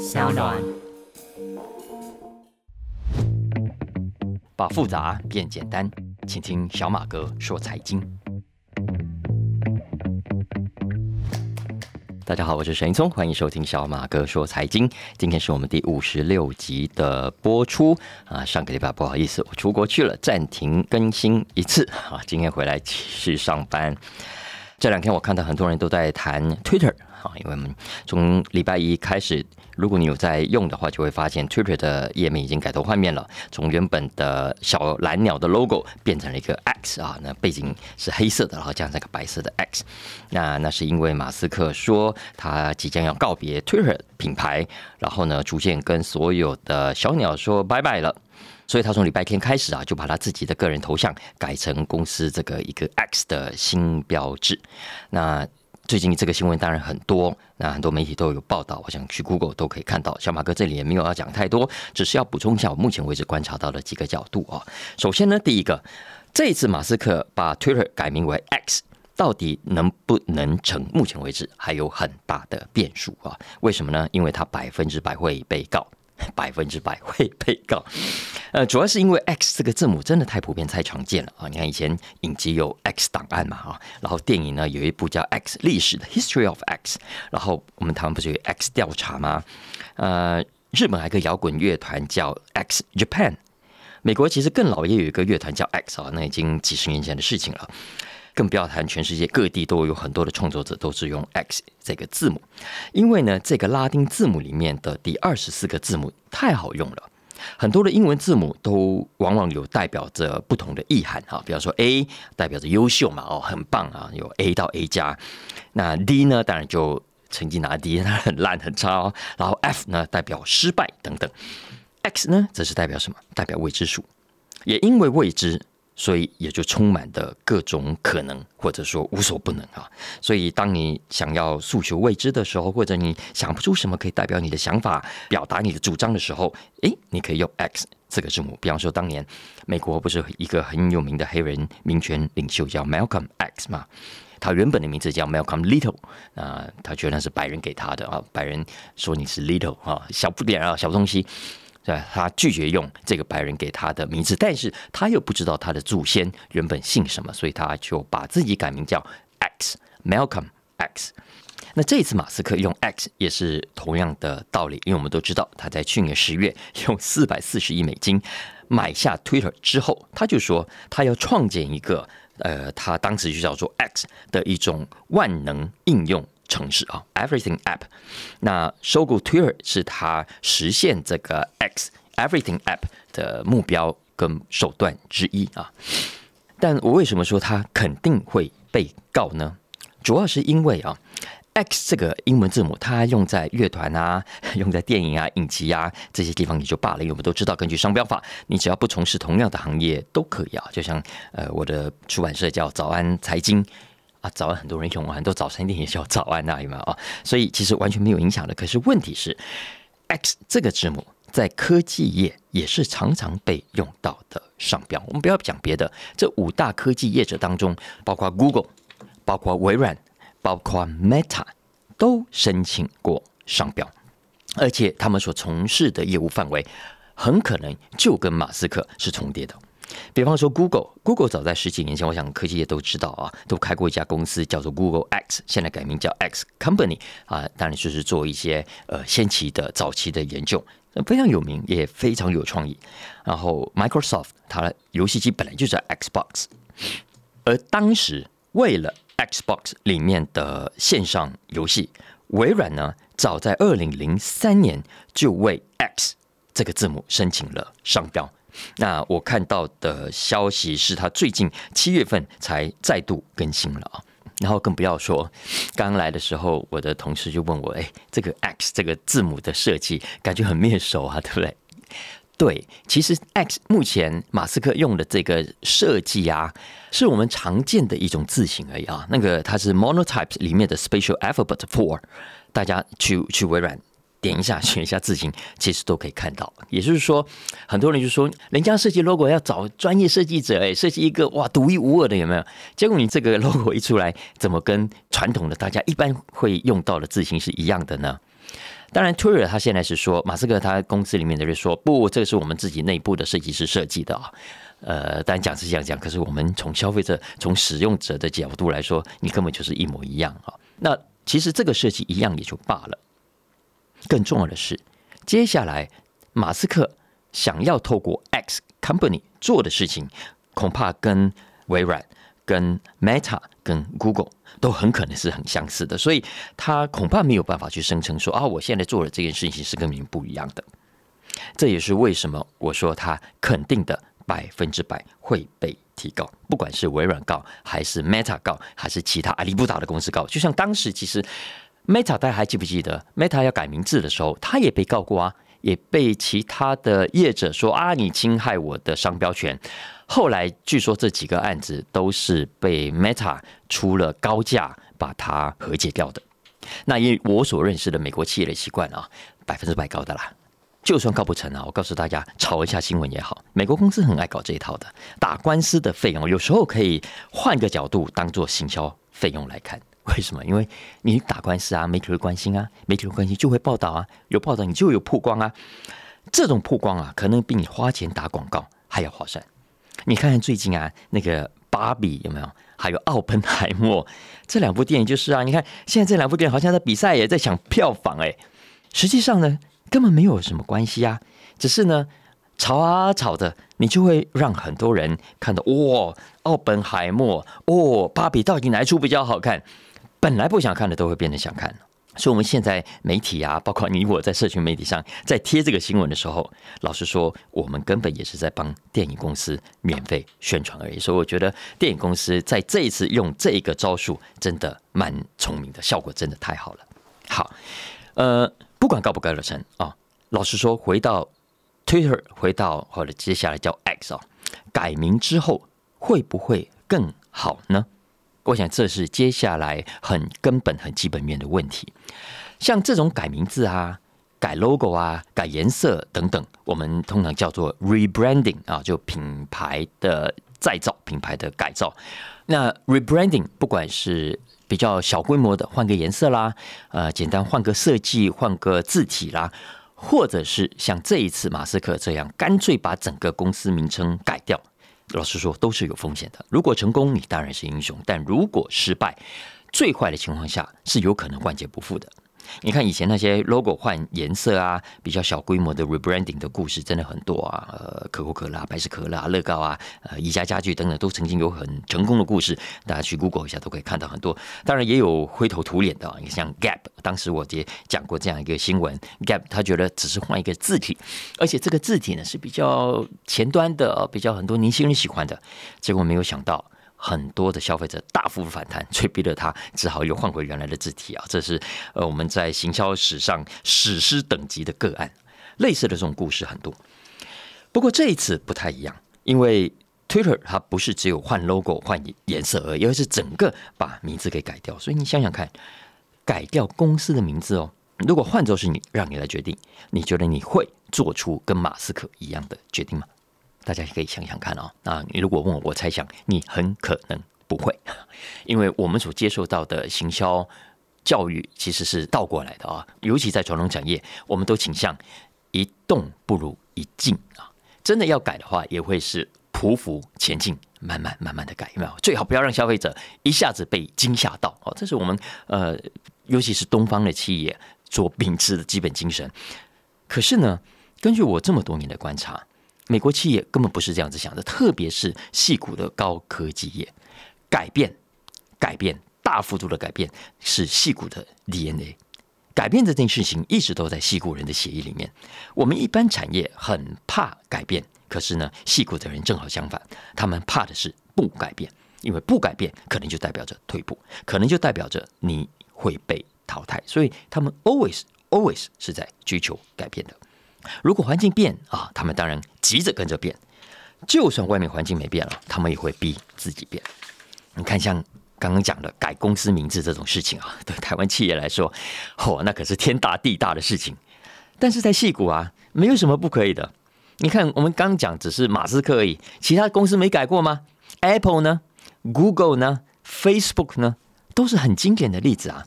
小暖。把复杂变简单，请听小马哥说财经。大家好，我是沈一聪，欢迎收听小马哥说财经。今天是我们第五十六集的播出啊，上个礼拜不好意思，我出国去了，暂停更新一次啊，今天回来继续上班。这两天我看到很多人都在谈 Twitter 啊，因为我们从礼拜一开始，如果你有在用的话，就会发现 Twitter 的页面已经改头换面了，从原本的小蓝鸟的 logo 变成了一个 X 啊，那背景是黑色的，然后加上一个白色的 X，那那是因为马斯克说他即将要告别 Twitter 品牌，然后呢，逐渐跟所有的小鸟说拜拜了。所以他从礼拜天开始啊，就把他自己的个人头像改成公司这个一个 X 的新标志。那最近这个新闻当然很多，那很多媒体都有报道，我想去 Google 都可以看到。小马哥这里也没有要讲太多，只是要补充一下我目前为止观察到的几个角度啊。首先呢，第一个，这一次马斯克把 Twitter 改名为 X，到底能不能成？目前为止还有很大的变数啊。为什么呢？因为他百分之百会被告。百分之百会被告，呃，主要是因为 X 这个字母真的太普遍、太常见了啊！你看以前影集有 X 档案嘛啊，然后电影呢有一部叫 X 历史的 History of X，然后我们台湾不是有 X 调查吗？呃，日本还有个摇滚乐团叫 X Japan，美国其实更老也有一个乐团叫 X 啊，那已经几十年前的事情了。更不要谈全世界各地都有很多的创作者都是用 X 这个字母，因为呢，这个拉丁字母里面的第二十四个字母太好用了，很多的英文字母都往往有代表着不同的意涵哈，比方说 A 代表着优秀嘛，哦，很棒啊，有 A 到 A 加，那 D 呢，当然就成绩拿 D，它很烂很差哦，然后 F 呢代表失败等等，X 呢则是代表什么？代表未知数，也因为未知。所以也就充满的各种可能，或者说无所不能啊！所以当你想要诉求未知的时候，或者你想不出什么可以代表你的想法、表达你的主张的时候，诶，你可以用 X 这个字母。比方说，当年美国不是一个很有名的黑人民权领袖叫 Malcolm X 嘛？他原本的名字叫 Malcolm Little 啊，他觉得是白人给他的啊，白人说你是 Little 啊，小不点啊，小东西。对，他拒绝用这个白人给他的名字，但是他又不知道他的祖先原本姓什么，所以他就把自己改名叫 X Malcolm X。那这一次马斯克用 X 也是同样的道理，因为我们都知道他在去年十月 用四百四十亿美金买下 Twitter 之后，他就说他要创建一个呃，他当时就叫做 X 的一种万能应用。城市啊，Everything App，那收购 Twitter 是它实现这个 X Everything App 的目标跟手段之一啊。但我为什么说它肯定会被告呢？主要是因为啊，X 这个英文字母，它用在乐团啊、用在电影啊、影集啊这些地方也就罢了，因为我们都知道，根据商标法，你只要不从事同样的行业都可以啊。就像呃，我的出版社叫早安财经。啊，早安，很多人用啊，很多早餐店也叫早安那有没有啊？所以其实完全没有影响的。可是问题是，X 这个字母在科技业也是常常被用到的商标。我们不要讲别的，这五大科技业者当中，包括 Google、包括微软、包括 Meta，都申请过商标，而且他们所从事的业务范围很可能就跟马斯克是重叠的。比方说，Google，Google 早在十几年前，我想科技业都知道啊，都开过一家公司叫做 Google X，现在改名叫 X Company 啊，当然就是做一些呃先期的早期的研究，非常有名，也非常有创意。然后 Microsoft 它的游戏机本来就是 Xbox，而当时为了 Xbox 里面的线上游戏，微软呢早在二零零三年就为 X 这个字母申请了商标。那我看到的消息是他最近七月份才再度更新了啊，然后更不要说刚来的时候，我的同事就问我，哎，这个 X 这个字母的设计感觉很面熟啊，对不对？对，其实 X 目前马斯克用的这个设计啊，是我们常见的一种字形而已啊，那个它是 Monotypes 里面的 Special Alphabet Four，大家去去微软。点一下，选一下字形，其实都可以看到。也就是说，很多人就说，人家设计 logo 要找专业设计者，哎，设计一个哇独一无二的，有没有？结果你这个 logo 一出来，怎么跟传统的大家一般会用到的字形是一样的呢？当然，Twitter 他现在是说，马斯克他公司里面的人说，不，这个是我们自己内部的设计师设计的啊。呃，当然讲是这样讲，可是我们从消费者、从使用者的角度来说，你根本就是一模一样啊。那其实这个设计一样也就罢了。更重要的是，接下来马斯克想要透过 X Company 做的事情，恐怕跟微软、跟 Meta、跟 Google 都很可能是很相似的，所以他恐怕没有办法去声称说啊，我现在做的这件事情是跟你们不一样的。这也是为什么我说他肯定的。百分之百会被提高，不管是微软告，还是 Meta 告，还是其他阿里不达的公司告。就像当时，其实 Meta 大家还记不记得，Meta 要改名字的时候，他也被告过啊，也被其他的业者说啊，你侵害我的商标权。后来据说这几个案子都是被 Meta 出了高价把它和解掉的。那以我所认识的美国企业的习惯啊，百分之百高的啦。就算告不成啊，我告诉大家，炒一下新闻也好。美国公司很爱搞这一套的，打官司的费用有时候可以换个角度当做行销费用来看。为什么？因为你打官司啊，媒体会关心啊，媒体会关心就会报道啊，有报道你就有曝光啊。这种曝光啊，可能比你花钱打广告还要划算。你看看最近啊，那个芭比有没有？还有奥本海默这两部电影就是啊，你看现在这两部电影好像在比赛，也在抢票房哎。实际上呢？根本没有什么关系啊，只是呢，吵啊吵的，你就会让很多人看到哇，奥本海默哦，芭比到底哪一出比较好看？本来不想看的都会变得想看。所以，我们现在媒体啊，包括你我在社群媒体上在贴这个新闻的时候，老实说，我们根本也是在帮电影公司免费宣传而已。所以，我觉得电影公司在这一次用这一个招数，真的蛮聪明的，效果真的太好了。好，呃。不管告不告得成啊，老实说，回到 Twitter，回到或者接下来叫 X 啊，改名之后会不会更好呢？我想这是接下来很根本、很基本面的问题。像这种改名字啊、改 logo 啊、改颜色等等，我们通常叫做 rebranding 啊，就品牌的再造、品牌的改造。那 rebranding 不管是比较小规模的换个颜色啦，呃，简单换个设计、换个字体啦，或者是像这一次马斯克这样，干脆把整个公司名称改掉。老实说，都是有风险的。如果成功，你当然是英雄；但如果失败，最坏的情况下是有可能万劫不复的。你看以前那些 logo 换颜色啊，比较小规模的 rebranding 的故事真的很多啊，呃，可口可乐、百事可乐、乐高啊，呃，宜家家具等等都曾经有很成功的故事，大家去 Google 一下都可以看到很多。当然也有灰头土脸的啊，你像 Gap，当时我也讲过这样一个新闻，Gap 他觉得只是换一个字体，而且这个字体呢是比较前端的，比较很多年轻人喜欢的，结果没有想到。很多的消费者大幅反弹，催逼了他只好又换回原来的字体啊！这是呃我们在行销史上史诗等级的个案，类似的这种故事很多。不过这一次不太一样，因为 Twitter 它不是只有换 logo 换颜色而已，而是整个把名字给改掉。所以你想想看，改掉公司的名字哦，如果换作是你，让你来决定，你觉得你会做出跟马斯克一样的决定吗？大家可以想想看哦，那你如果问我，我猜想你很可能不会，因为我们所接受到的行销教育其实是倒过来的啊，尤其在传统产业，我们都倾向一动不如一静啊。真的要改的话，也会是匍匐前进，慢慢慢慢的改，有没有？最好不要让消费者一下子被惊吓到哦，这是我们呃，尤其是东方的企业做秉持的基本精神。可是呢，根据我这么多年的观察。美国企业根本不是这样子想的，特别是细股的高科技业，改变、改变、大幅度的改变是细股的 DNA。改变这件事情一直都在细股人的协议里面。我们一般产业很怕改变，可是呢，细股的人正好相反，他们怕的是不改变，因为不改变可能就代表着退步，可能就代表着你会被淘汰，所以他们 always always 是在追求改变的。如果环境变啊，他们当然急着跟着变。就算外面环境没变了，他们也会逼自己变。你看，像刚刚讲的改公司名字这种事情啊，对台湾企业来说，嚯，那可是天大地大的事情。但是在戏谷啊，没有什么不可以的。你看，我们刚讲只是马斯克而已，其他公司没改过吗？Apple 呢？Google 呢？Facebook 呢？都是很经典的例子啊。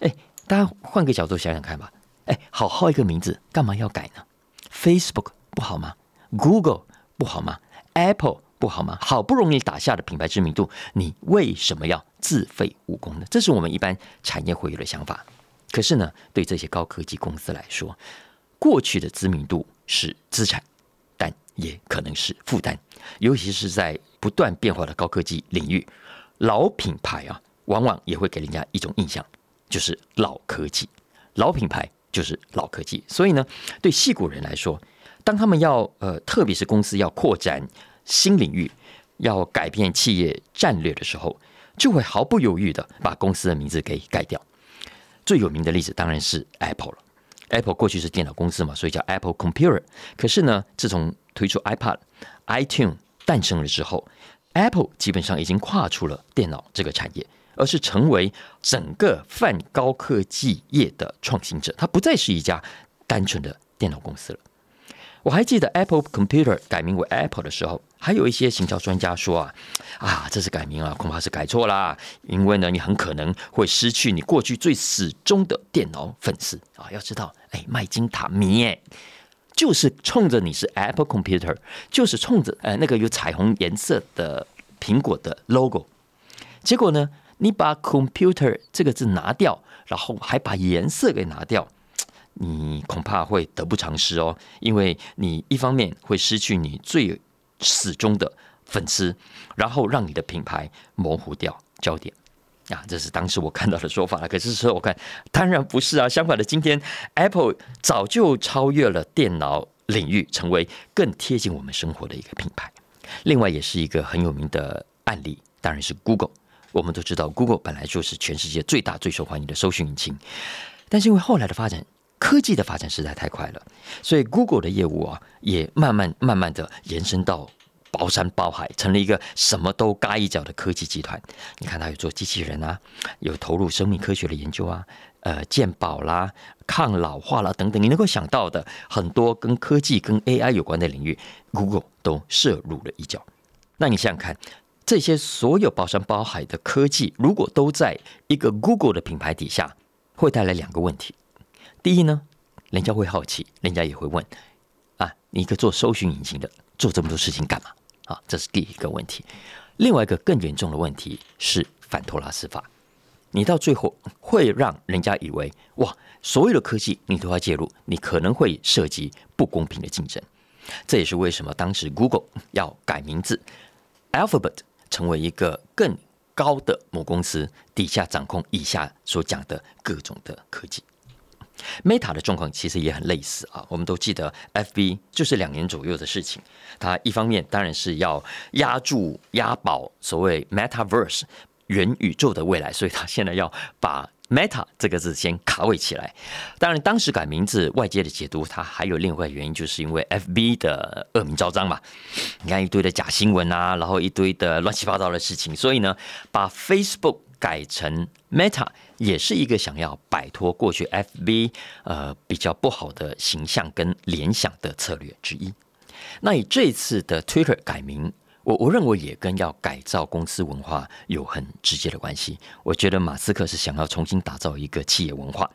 哎，大家换个角度想想看吧。哎，好好一个名字，干嘛要改呢？Facebook 不好吗？Google 不好吗？Apple 不好吗？好不容易打下的品牌知名度，你为什么要自废武功呢？这是我们一般产业会有的想法。可是呢，对这些高科技公司来说，过去的知名度是资产，但也可能是负担。尤其是在不断变化的高科技领域，老品牌啊，往往也会给人家一种印象，就是老科技。老品牌就是老科技。所以呢，对戏骨人来说，当他们要呃，特别是公司要扩展新领域，要改变企业战略的时候，就会毫不犹豫的把公司的名字给改掉。最有名的例子当然是 Apple 了。Apple 过去是电脑公司嘛，所以叫 Apple Computer。可是呢，自从推出 iPad、iTune 诞生了之后，Apple 基本上已经跨出了电脑这个产业，而是成为整个泛高科技业的创新者。它不再是一家单纯的电脑公司了。我还记得 Apple Computer 改名为 Apple 的时候，还有一些行销专家说啊，啊，这次改名啊，恐怕是改错啦，因为呢，你很可能会失去你过去最始终的电脑粉丝啊。要知道，哎，麦金塔迷哎，就是冲着你是 Apple Computer，就是冲着呃那个有彩虹颜色的苹果的 logo，结果呢，你把 Computer 这个字拿掉，然后还把颜色给拿掉。你恐怕会得不偿失哦，因为你一方面会失去你最始终的粉丝，然后让你的品牌模糊掉焦点啊，这是当时我看到的说法了。可是说我看，当然不是啊，相反的，今天 Apple 早就超越了电脑领域，成为更贴近我们生活的一个品牌。另外，也是一个很有名的案例，当然是 Google。我们都知道，Google 本来就是全世界最大、最受欢迎的搜寻引擎，但是因为后来的发展。科技的发展实在太快了，所以 Google 的业务啊，也慢慢慢慢的延伸到包山包海，成了一个什么都嘎一脚的科技集团。你看，它有做机器人啊，有投入生命科学的研究啊，呃，健保啦、抗老化啦等等，你能够想到的很多跟科技、跟 AI 有关的领域，Google 都涉入了一脚。那你想想看，这些所有包山包海的科技，如果都在一个 Google 的品牌底下，会带来两个问题。第一呢，人家会好奇，人家也会问啊，你一个做搜寻引擎的，做这么多事情干嘛？啊，这是第一个问题。另外一个更严重的问题是反托拉斯法，你到最后会让人家以为哇，所有的科技你都要介入，你可能会涉及不公平的竞争。这也是为什么当时 Google 要改名字，Alphabet 成为一个更高的母公司，底下掌控以下所讲的各种的科技。Meta 的状况其实也很类似啊，我们都记得 FB 就是两年左右的事情。它一方面当然是要压住、押宝所谓 Metaverse 元宇宙的未来，所以它现在要把 Meta 这个字先卡位起来。当然，当时改名字，外界的解读它还有另外原因，就是因为 FB 的恶名昭彰嘛。你看一堆的假新闻啊，然后一堆的乱七八糟的事情，所以呢，把 Facebook 改成 Meta。也是一个想要摆脱过去 FB 呃比较不好的形象跟联想的策略之一。那以这次的 Twitter 改名，我我认为也跟要改造公司文化有很直接的关系。我觉得马斯克是想要重新打造一个企业文化。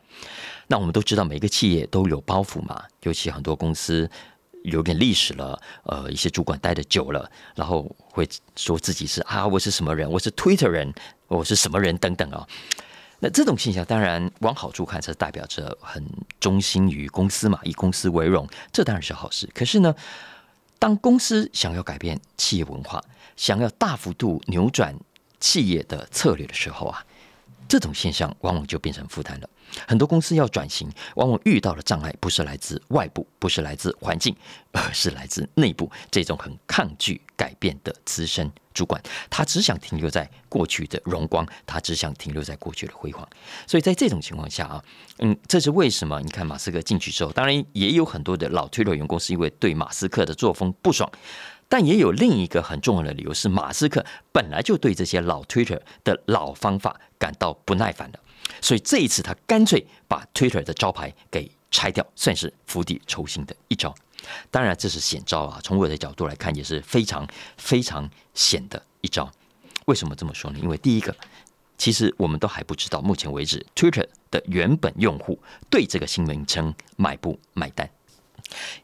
那我们都知道，每个企业都有包袱嘛，尤其很多公司有点历史了，呃，一些主管待的久了，然后会说自己是啊，我是什么人，我是 Twitter 人，我是什么人等等啊。那这种现象当然往好处看，是代表着很忠心于公司嘛，以公司为荣，这当然是好事。可是呢，当公司想要改变企业文化，想要大幅度扭转企业的策略的时候啊，这种现象往往就变成负担了。很多公司要转型，往往遇到的障碍不是来自外部，不是来自环境，而是来自内部。这种很抗拒改变的资深主管，他只想停留在过去的荣光，他只想停留在过去的辉煌。所以在这种情况下啊，嗯，这是为什么？你看马斯克进去之后，当然也有很多的老推特员工是因为对马斯克的作风不爽，但也有另一个很重要的理由是，马斯克本来就对这些老 Twitter 的老方法感到不耐烦的。所以这一次，他干脆把 Twitter 的招牌给拆掉，算是釜底抽薪的一招。当然，这是险招啊！从我的角度来看，也是非常非常险的一招。为什么这么说呢？因为第一个，其实我们都还不知道，目前为止，Twitter 的原本用户对这个新名称买不买单。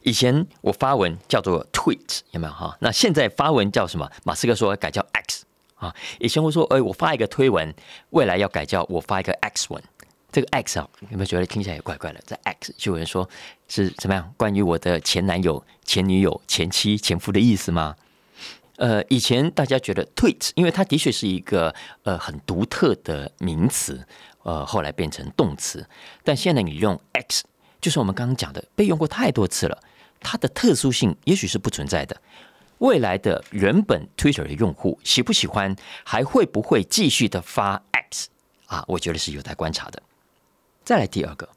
以前我发文叫做 Tweet，有没有哈？那现在发文叫什么？马斯克说改叫 X 啊。以前会说，哎，我发一个推文，未来要改叫我发一个 X 文。这个 X 啊，有没有觉得听起来也怪怪的？在 X 就有人说是怎么样？关于我的前男友、前女友、前妻、前夫的意思吗？呃，以前大家觉得 Tweet，因为它的确是一个呃很独特的名词，呃，后来变成动词。但现在你用 X。就是我们刚刚讲的，被用过太多次了，它的特殊性也许是不存在的。未来的原本 Twitter 的用户喜不喜欢，还会不会继续的发 X 啊？我觉得是有待观察的。再来第二个，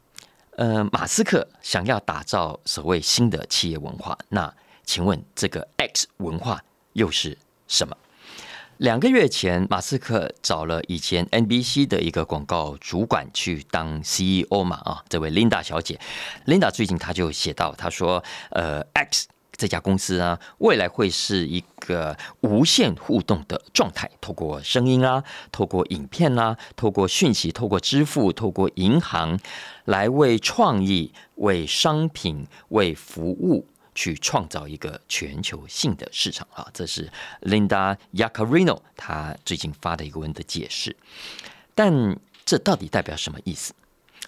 呃，马斯克想要打造所谓新的企业文化，那请问这个 X 文化又是什么？两个月前，马斯克找了以前 NBC 的一个广告主管去当 CEO 嘛啊，这位 Linda 小姐，Linda 最近她就写到，她说，呃，X 这家公司啊，未来会是一个无限互动的状态，透过声音啊，透过影片啊，透过讯息，透过支付，透过银行，来为创意、为商品、为服务。去创造一个全球性的市场啊！这是 Linda Yacarino 他最近发的一个文的解释。但这到底代表什么意思？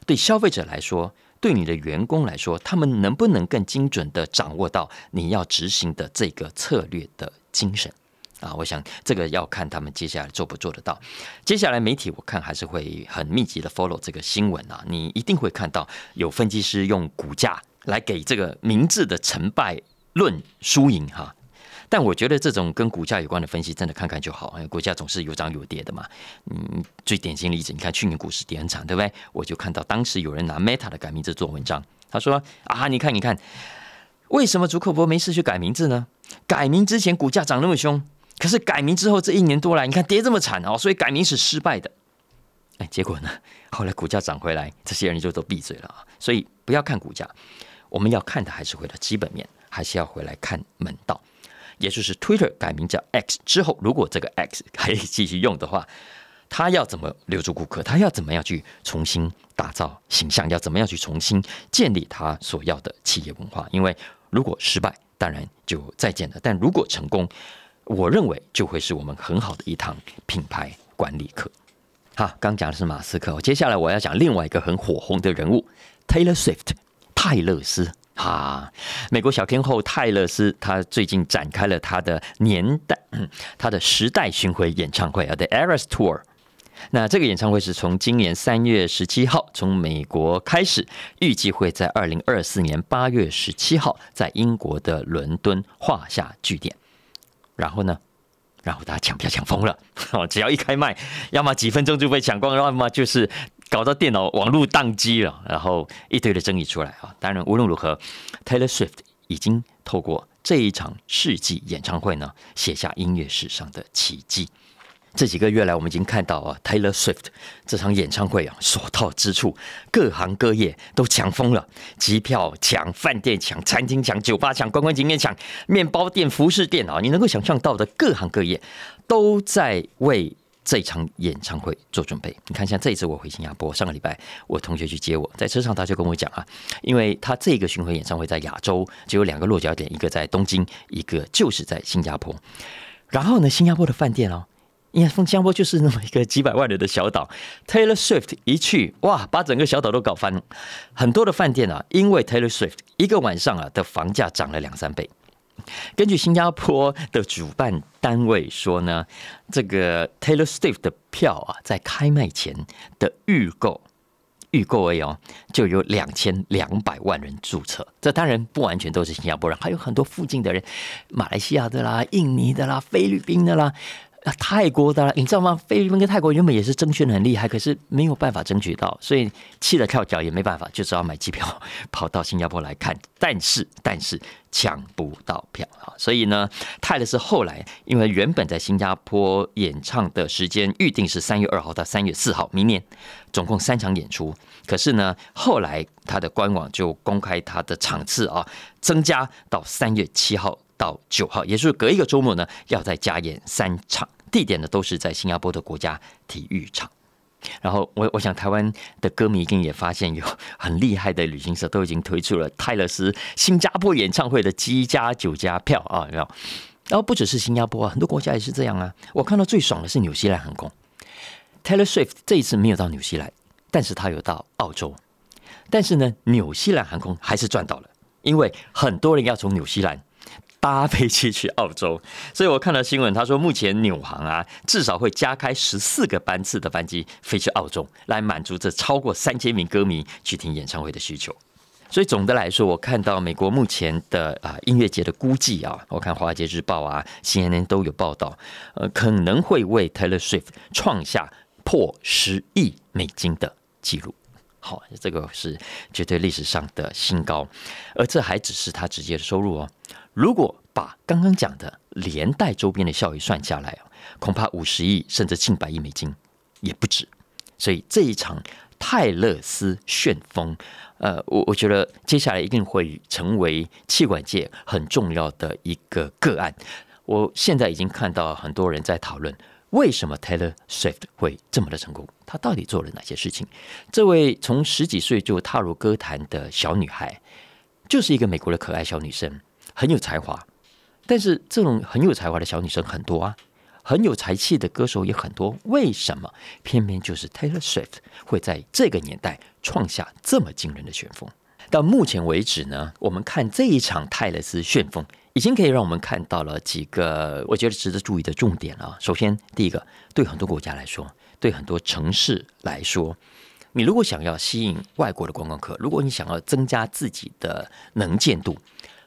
对消费者来说，对你的员工来说，他们能不能更精准的掌握到你要执行的这个策略的精神啊？我想这个要看他们接下来做不做得到。接下来媒体我看还是会很密集的 follow 这个新闻啊，你一定会看到有分析师用股价。来给这个明智的成败论输赢哈，但我觉得这种跟股价有关的分析，真的看看就好，因为股价总是有涨有跌的嘛。嗯，最典型例子，你看去年股市跌很惨，对不对？我就看到当时有人拿 Meta 的改名字做文章，他说啊，你看你看，为什么祖克伯没事去改名字呢？改名之前股价涨那么凶，可是改名之后这一年多来，你看跌这么惨哦，所以改名是失败的。哎，结果呢，后来股价涨回来，这些人就都闭嘴了啊。所以不要看股价。我们要看的还是回到基本面，还是要回来看门道，也就是 Twitter 改名叫 X 之后，如果这个 X 可以继续用的话，他要怎么留住顾客？他要怎么样去重新打造形象？要怎么样去重新建立他所要的企业文化？因为如果失败，当然就再见了；但如果成功，我认为就会是我们很好的一堂品牌管理课。好，刚讲的是马斯克，接下来我要讲另外一个很火红的人物 Taylor Swift。泰勒斯啊，美国小天后泰勒斯，她最近展开了她的年代，她的时代巡回演唱会啊，The Eras Tour。那这个演唱会是从今年三月十七号从美国开始，预计会在二零二四年八月十七号在英国的伦敦画下句点。然后呢，然后大家抢票抢疯了，只要一开麦，要么几分钟就被抢光，要么就是。搞到电脑网络宕机了，然后一堆的争议出来啊！当然，无论如何，Taylor Swift 已经透过这一场世纪演唱会呢，写下音乐史上的奇迹。这几个月来，我们已经看到啊，Taylor Swift 这场演唱会啊，所到之处，各行各业都抢疯了，机票抢、饭店抢、餐厅抢、酒吧抢、观光景点抢、面包店、服饰店啊，你能够想象到的各行各业都在为。这场演唱会做准备，你看，像这一次我回新加坡，上个礼拜我同学去接我，在车上他就跟我讲啊，因为他这个巡回演唱会在亚洲只有两个落脚点，一个在东京，一个就是在新加坡。然后呢，新加坡的饭店哦，因为新加坡就是那么一个几百万人的小岛，Taylor Swift 一去，哇，把整个小岛都搞翻。很多的饭店啊，因为 Taylor Swift 一个晚上啊的房价涨了两三倍。根据新加坡的主办单位说呢，这个 Taylor Swift 的票啊，在开卖前的预购预购而已哦，就有两千两百万人注册。这当然不完全都是新加坡人，还有很多附近的人，马来西亚的啦、印尼的啦、菲律宾的啦。啊泰国的，你知道吗？菲律宾跟泰国原本也是争取的很厉害，可是没有办法争取到，所以气得跳脚也没办法，就只好买机票 跑到新加坡来看。但是，但是抢不到票啊！所以呢，泰勒是后来因为原本在新加坡演唱的时间预定是三月二号到三月四号，明年总共三场演出。可是呢，后来他的官网就公开他的场次啊，增加到三月七号到九号，也就是隔一个周末呢，要再加演三场。地点呢都是在新加坡的国家体育场。然后我我想台湾的歌迷一定也发现有很厉害的旅行社都已经推出了泰勒斯新加坡演唱会的机加九加票啊，有没有？然后不只是新加坡啊，很多国家也是这样啊。我看到最爽的是纽西兰航空，Taylor Swift 这一次没有到纽西兰，但是他有到澳洲。但是呢，纽西兰航空还是赚到了，因为很多人要从纽西兰。搭飞机去澳洲，所以我看到新闻，他说目前纽航啊，至少会加开十四个班次的班机飞去澳洲，来满足这超过三千名歌迷去听演唱会的需求。所以总的来说，我看到美国目前的啊音乐节的估计啊，我看华尔街日报啊、CNN 都有报道，呃，可能会为 Taylor Swift 创下破十亿美金的记录。好，这个是绝对历史上的新高，而这还只是他直接的收入哦。如果把刚刚讲的连带周边的效益算下来恐怕五十亿甚至近百亿美金也不止。所以这一场泰勒斯旋风，呃，我我觉得接下来一定会成为气管界很重要的一个个案。我现在已经看到很多人在讨论，为什么 Taylor Swift 会这么的成功？他到底做了哪些事情？这位从十几岁就踏入歌坛的小女孩，就是一个美国的可爱小女生。很有才华，但是这种很有才华的小女生很多啊，很有才气的歌手也很多。为什么偏偏就是 Taylor Swift 会在这个年代创下这么惊人的旋风？到目前为止呢，我们看这一场泰勒斯旋风，已经可以让我们看到了几个我觉得值得注意的重点了。首先，第一个，对很多国家来说，对很多城市来说，你如果想要吸引外国的观光客，如果你想要增加自己的能见度。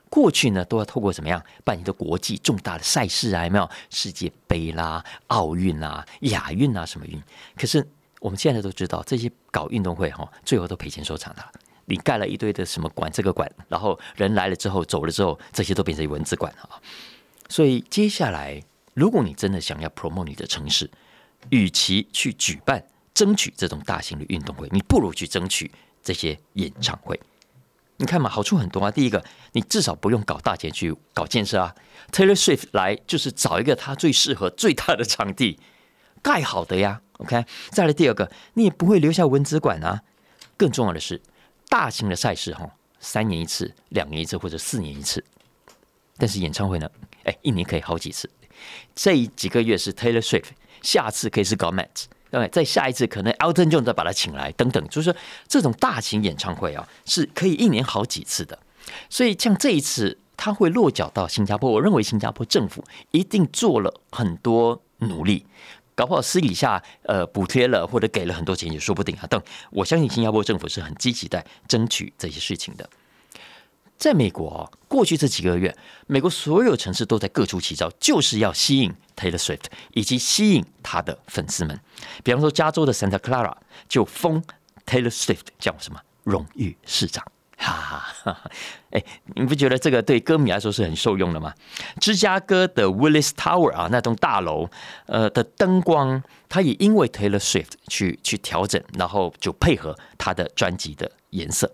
过去呢，都要透过怎么样办你的国际重大的赛事啊？有没有世界杯啦、奥运啊、亚运啊什么运？可是我们现在都知道，这些搞运动会哈，最后都赔钱收场的。你盖了一堆的什么馆，这个馆，然后人来了之后走了之后，这些都变成文字馆啊。所以接下来，如果你真的想要 promote 你的城市，与其去举办、争取这种大型的运动会，你不如去争取这些演唱会。你看嘛，好处很多啊。第一个，你至少不用搞大钱去搞建设啊。Taylor Swift 来就是找一个他最适合、最大的场地盖好的呀。OK，再来第二个，你也不会留下文字馆啊。更重要的是，大型的赛事哈，三年一次、两年一次或者四年一次。但是演唱会呢，哎，一年可以好几次。这几个月是 Taylor Swift，下次可以是搞 Met。对，在下一次可能 Elton John 再把他请来等等，就是说这种大型演唱会啊，是可以一年好几次的。所以像这一次他会落脚到新加坡，我认为新加坡政府一定做了很多努力，搞不好私底下呃补贴了或者给了很多钱也说不定啊。等我相信新加坡政府是很积极在争取这些事情的。在美国，过去这几个月，美国所有城市都在各出奇招，就是要吸引 Taylor Swift 以及吸引他的粉丝们。比方说，加州的 Santa Clara 就封 Taylor Swift 叫什么荣誉市长，哈哈哈！哎，你不觉得这个对歌迷来说是很受用的吗？芝加哥的 Willis Tower 啊，那栋大楼，呃的灯光，它也因为 Taylor Swift 去去调整，然后就配合他的专辑的颜色。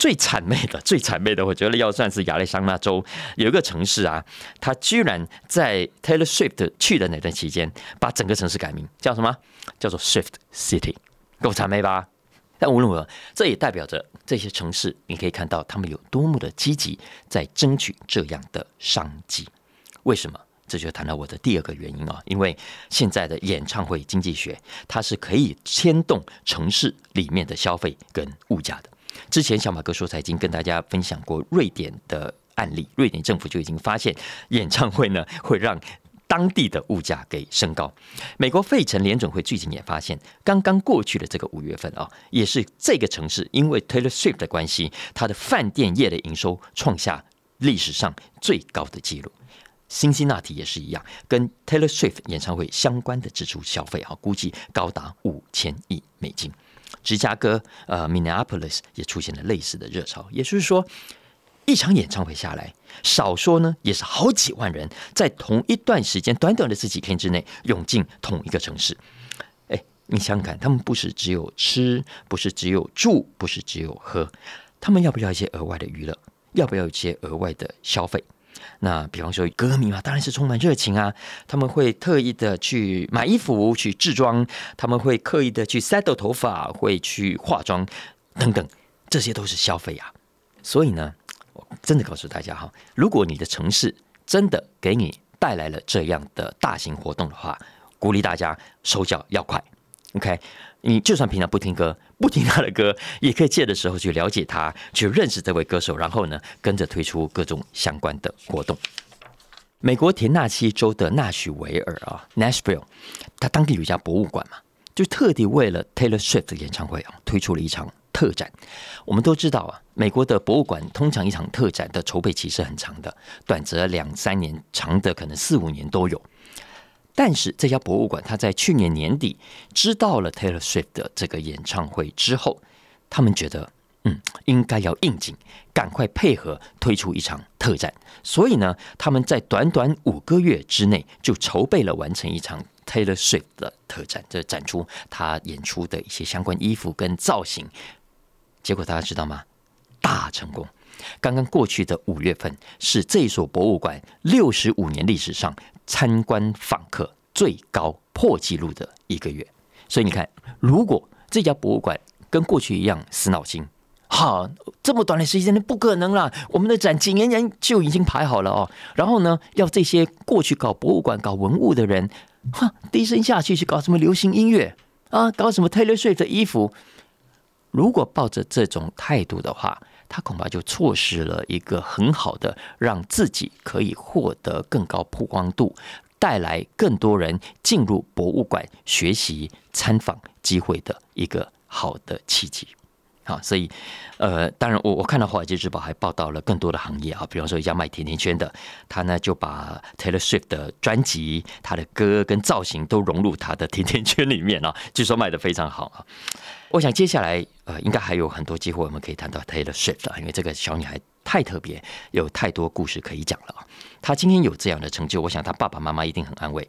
最谄媚的，最谄媚的，我觉得要算是亚利桑那州有一个城市啊，它居然在 Taylor Swift 去的那段期间，把整个城市改名叫什么？叫做 Swift City，够谄媚吧？但无论如何，这也代表着这些城市，你可以看到他们有多么的积极，在争取这样的商机。为什么？这就谈到我的第二个原因啊，因为现在的演唱会经济学，它是可以牵动城市里面的消费跟物价的。之前小马哥说财经跟大家分享过瑞典的案例，瑞典政府就已经发现演唱会呢会让当地的物价给升高。美国费城联准会最近也发现，刚刚过去的这个五月份啊，也是这个城市因为 Taylor Swift 的关系，它的饭店业的营收创下历史上最高的纪录。辛辛那提也是一样，跟 Taylor Swift 演唱会相关的支出消费啊，估计高达五千亿美金。芝加哥、呃，Minneapolis 也出现了类似的热潮，也就是说，一场演唱会下来，少说呢也是好几万人在同一段时间、短短的这几天之内涌进同一个城市。哎，你想想看，他们不是只有吃，不是只有住，不是只有喝，他们要不要一些额外的娱乐？要不要一些额外的消费？那比方说歌迷嘛，当然是充满热情啊，他们会特意的去买衣服、去制装，他们会刻意的去 settle 头发，会去化妆等等，这些都是消费啊。所以呢，我真的告诉大家哈，如果你的城市真的给你带来了这样的大型活动的话，鼓励大家手脚要快。OK，你就算平常不听歌，不听他的歌，也可以借的时候去了解他，去认识这位歌手，然后呢，跟着推出各种相关的活动。美国田纳西州的纳许维尔啊，Nashville，他当地有一家博物馆嘛，就特地为了 Taylor Swift 的演唱会啊，推出了一场特展。我们都知道啊，美国的博物馆通常一场特展的筹备期是很长的，短则两三年，长的可能四五年都有。但是这家博物馆，他在去年年底知道了 Taylor Swift 的这个演唱会之后，他们觉得，嗯，应该要应景，赶快配合推出一场特展。所以呢，他们在短短五个月之内就筹备了完成一场 Taylor Swift 的特展，这展出他演出的一些相关衣服跟造型。结果大家知道吗？大成功！刚刚过去的五月份是这所博物馆六十五年历史上。参观访客最高破纪录的一个月，所以你看，如果这家博物馆跟过去一样死脑筋，好，这么短的时间内不可能啦！我们的展几年前就已经排好了哦，然后呢，要这些过去搞博物馆、搞文物的人，哈，低声下气去搞什么流行音乐啊，搞什么 Taylor Swift 的衣服，如果抱着这种态度的话。他恐怕就错失了一个很好的让自己可以获得更高曝光度、带来更多人进入博物馆学习参访机会的一个好的契机。好，所以呃，当然我我看到《华尔街日报》还报道了更多的行业啊，比方说一家卖甜甜圈的，他呢就把 Taylor Swift 的专辑、他的歌跟造型都融入他的甜甜圈里面啊，据说卖的非常好啊。我想接下来呃，应该还有很多机会，我们可以谈到 Taylor Swift，因为这个小女孩太特别，有太多故事可以讲了。她今天有这样的成就，我想她爸爸妈妈一定很安慰，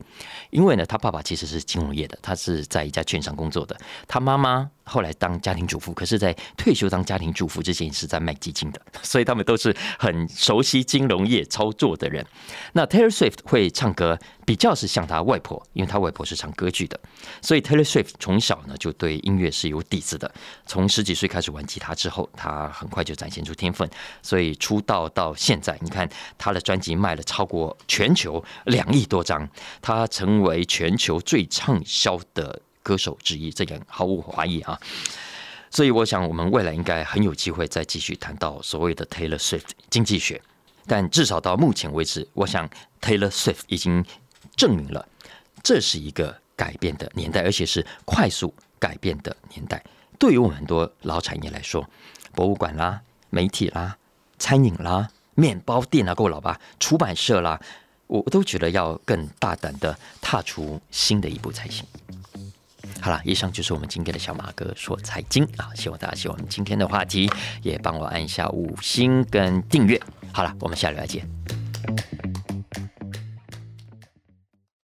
因为呢，她爸爸其实是金融业的，他是在一家券商工作的，她妈妈。后来当家庭主妇，可是，在退休当家庭主妇之前是在卖基金的，所以他们都是很熟悉金融业操作的人。那 Taylor Swift 会唱歌，比较是像他外婆，因为他外婆是唱歌剧的，所以 Taylor Swift 从小呢就对音乐是有底子的。从十几岁开始玩吉他之后，他很快就展现出天分，所以出道到现在，你看他的专辑卖了超过全球两亿多张，他成为全球最畅销的。歌手之一，这个毫无怀疑啊！所以我想，我们未来应该很有机会再继续谈到所谓的 Taylor Swift 经济学。但至少到目前为止，我想 Taylor Swift 已经证明了，这是一个改变的年代，而且是快速改变的年代。对于我们很多老产业来说，博物馆啦、媒体啦、餐饮啦、面包店啊，够老吧？出版社啦，我都觉得要更大胆的踏出新的一步才行。好了，以上就是我们今天的小马哥说财经啊，希望大家喜欢我们今天的话题，也帮我按一下五星跟订阅。好了，我们下礼拜见。